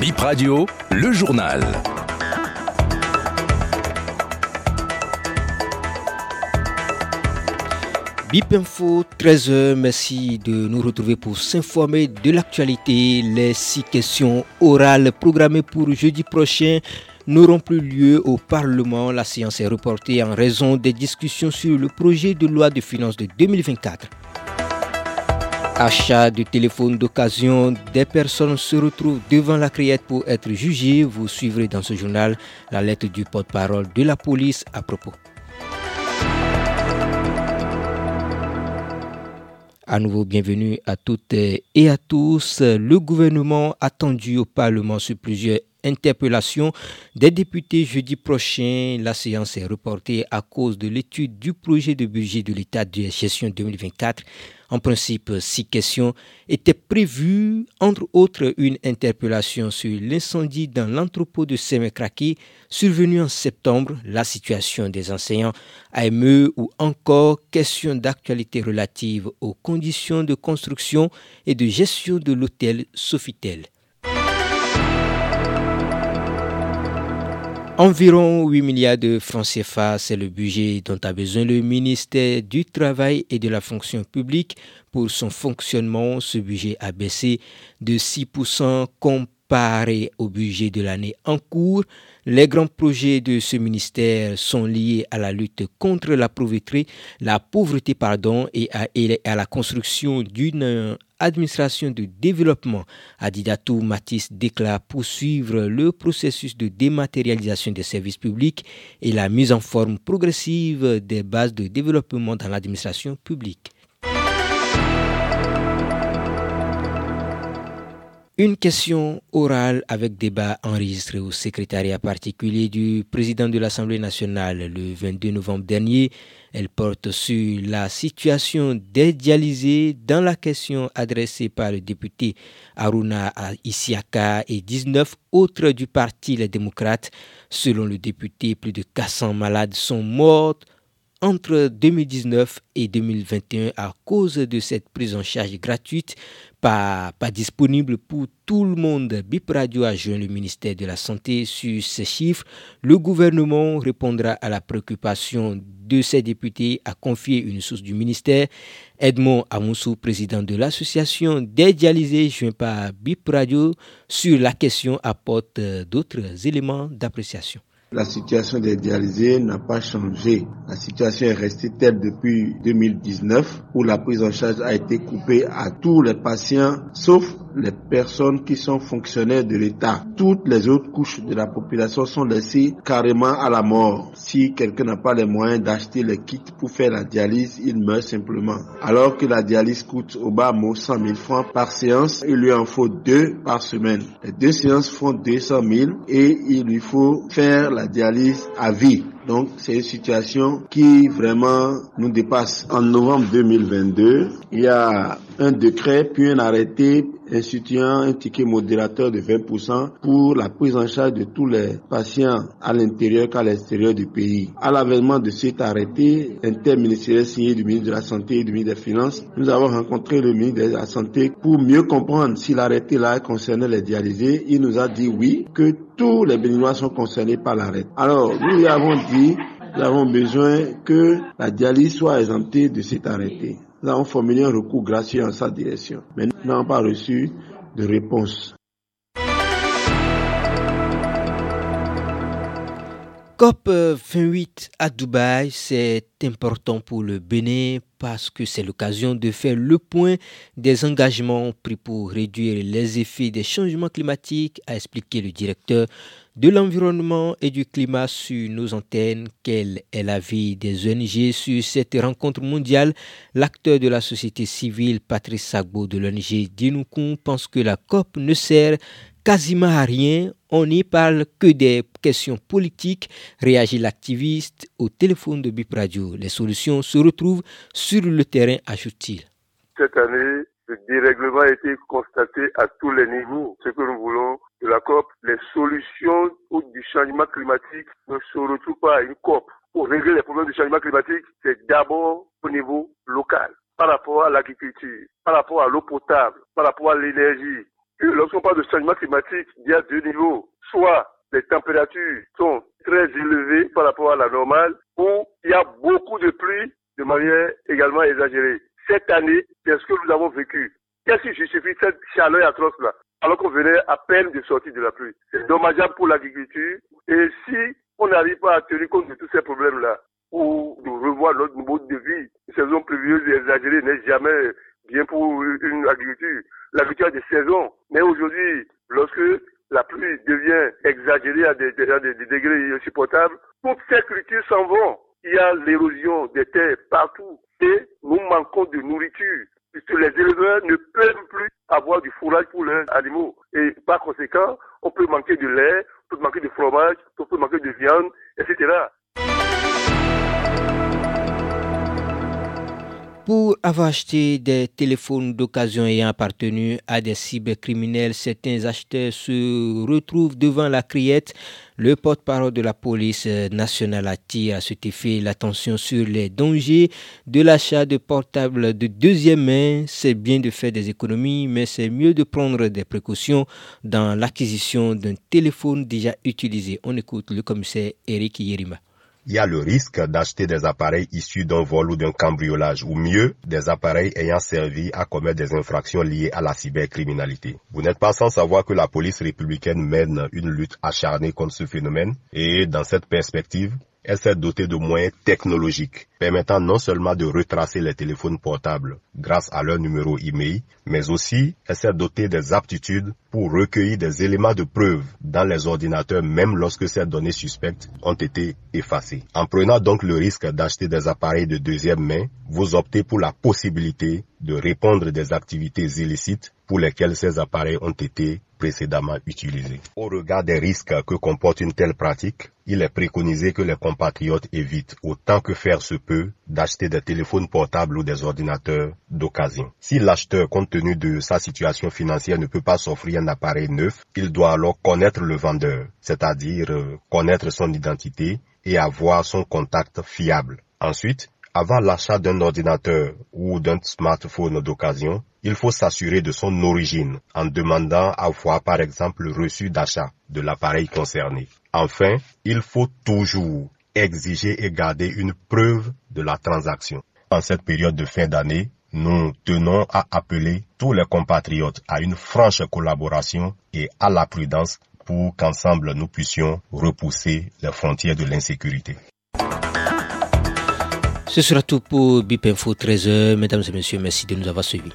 Bip Radio, le journal. Bip Info, 13h, merci de nous retrouver pour s'informer de l'actualité. Les six questions orales programmées pour jeudi prochain n'auront plus lieu au Parlement. La séance est reportée en raison des discussions sur le projet de loi de finances de 2024. Achat de téléphone d'occasion, des personnes se retrouvent devant la criette pour être jugées. Vous suivrez dans ce journal la lettre du porte-parole de la police à propos. À nouveau, bienvenue à toutes et à tous. Le gouvernement attendu au Parlement sur plusieurs interpellations des députés jeudi prochain. La séance est reportée à cause de l'étude du projet de budget de l'État de gestion 2024 en principe, six questions étaient prévues, entre autres une interpellation sur l'incendie dans l'entrepôt de Semekraki survenu en septembre, la situation des enseignants AME ou encore question d'actualité relative aux conditions de construction et de gestion de l'hôtel Sofitel. Environ 8 milliards de francs CFA, c'est le budget dont a besoin le ministère du Travail et de la fonction publique pour son fonctionnement. Ce budget a baissé de 6% comparé au budget de l'année en cours. Les grands projets de ce ministère sont liés à la lutte contre la pauvreté, la pauvreté et à la construction d'une administration de développement, Adidatou Matisse déclare poursuivre le processus de dématérialisation des services publics et la mise en forme progressive des bases de développement dans l'administration publique. Une question orale avec débat enregistré au secrétariat particulier du président de l'Assemblée nationale le 22 novembre dernier. Elle porte sur la situation des dialysés dans la question adressée par le député Aruna Isiaka et 19 autres du parti Les démocrates. Selon le député, plus de 400 malades sont morts entre 2019 et 2021 à cause de cette prise en charge gratuite pas, disponible pour tout le monde. BIP Radio a joint le ministère de la Santé sur ces chiffres. Le gouvernement répondra à la préoccupation de ses députés à confier une source du ministère. Edmond Amoussou, président de l'association des dialysés joint par BIP Radio sur la question, apporte d'autres éléments d'appréciation. La situation des dialysés n'a pas changé. La situation est restée telle depuis 2019 où la prise en charge a été coupée à tous les patients sauf les personnes qui sont fonctionnaires de l'État. Toutes les autres couches de la population sont laissées carrément à la mort. Si quelqu'un n'a pas les moyens d'acheter les kits pour faire la dialyse, il meurt simplement. Alors que la dialyse coûte au bas mot 100 000 francs par séance, il lui en faut deux par semaine. Les deux séances font 200 000 et il lui faut faire la dialyse à vie. Donc c'est une situation qui vraiment nous dépasse. En novembre 2022, il y a un décret puis un arrêté instituant un ticket modérateur de 20% pour la prise en charge de tous les patients à l'intérieur qu'à l'extérieur du pays. À l'avènement de cet arrêté interministériel signé du ministre de la Santé et du ministre des Finances, nous avons rencontré le ministre de la Santé pour mieux comprendre si l'arrêté là concernait les dialysés. Il nous a dit oui, que tous les béninois sont concernés par l'arrêt. Alors, nous lui avons dit, nous avons besoin que la dialyse soit exemptée de cet arrêté. Nous avons formulé un recours gracieux en sa direction, mais nous n'avons pas reçu de réponse. COP 28 à Dubaï, c'est important pour le Bénin parce que c'est l'occasion de faire le point des engagements pris pour réduire les effets des changements climatiques, a expliqué le directeur de l'environnement et du climat sur nos antennes. Quel est l'avis des ONG sur cette rencontre mondiale? L'acteur de la société civile, Patrice Sagbo de l'ONG Dinoukoun, pense que la COP ne sert quasiment à rien. On n'y parle que des questions politiques, réagit l'activiste au téléphone de Bip Radio. Les solutions se retrouvent sur le terrain, ajoute-t-il. Cette année, le dérèglement a été constaté à tous les niveaux. Ce que nous voulons de la COP, les solutions du changement climatique ne se retrouvent pas à une COP. Pour régler les problèmes du changement climatique, c'est d'abord au niveau local, par rapport à l'agriculture, par rapport à l'eau potable, par rapport à l'énergie, que lorsqu'on parle de changement climatique, il y a deux niveaux. Soit les températures sont très élevées par rapport à la normale, ou il y a beaucoup de pluie de manière également exagérée. Cette année, c'est ce que nous avons vécu. Qu'est-ce qui justifie cette chaleur atroce-là alors qu'on venait à peine de sortir de la pluie? C'est dommageable pour l'agriculture. Et si on n'arrive pas à tenir compte de tous ces problèmes-là, ou de revoir notre mode de vie, une saison pluvieuse exagérée n'est jamais bien pour une agriculture. L'agriculture a des saisons. Mais aujourd'hui, lorsque la pluie devient exagérée à des degrés insupportables, toutes ces cultures s'en vont. Il y a l'érosion des terres partout et nous manquons de nourriture puisque les éleveurs ne peuvent plus avoir du fourrage pour leurs animaux. Et par conséquent, on peut manquer de lait, on peut manquer de fromage, on peut manquer de viande, etc. Pour avoir acheté des téléphones d'occasion ayant appartenu à des cybercriminels, certains acheteurs se retrouvent devant la criette. Le porte-parole de la police nationale attire à cet effet l'attention sur les dangers de l'achat de portables de deuxième main. C'est bien de faire des économies, mais c'est mieux de prendre des précautions dans l'acquisition d'un téléphone déjà utilisé. On écoute le commissaire Eric Yerima il y a le risque d'acheter des appareils issus d'un vol ou d'un cambriolage, ou mieux, des appareils ayant servi à commettre des infractions liées à la cybercriminalité. Vous n'êtes pas sans savoir que la police républicaine mène une lutte acharnée contre ce phénomène, et dans cette perspective, elle s'est dotée de moyens technologiques permettant non seulement de retracer les téléphones portables grâce à leur numéro email, mais aussi elle s'est dotée des aptitudes pour recueillir des éléments de preuve dans les ordinateurs même lorsque ces données suspectes ont été effacées. En prenant donc le risque d'acheter des appareils de deuxième main, vous optez pour la possibilité de répondre des activités illicites pour lesquelles ces appareils ont été précédemment utilisés. Au regard des risques que comporte une telle pratique, il est préconisé que les compatriotes évitent autant que faire se peut d'acheter des téléphones portables ou des ordinateurs d'occasion. Si l'acheteur, compte tenu de sa situation financière, ne peut pas s'offrir un appareil neuf, il doit alors connaître le vendeur, c'est-à-dire euh, connaître son identité et avoir son contact fiable. Ensuite, avant l'achat d'un ordinateur ou d'un smartphone d'occasion, il faut s'assurer de son origine en demandant à voir par exemple le reçu d'achat de l'appareil concerné. Enfin, il faut toujours exiger et garder une preuve de la transaction. En cette période de fin d'année, nous tenons à appeler tous les compatriotes à une franche collaboration et à la prudence pour qu'ensemble nous puissions repousser les frontières de l'insécurité. Ce sera tout pour BIP Info 13h. Mesdames et messieurs, merci de nous avoir suivis.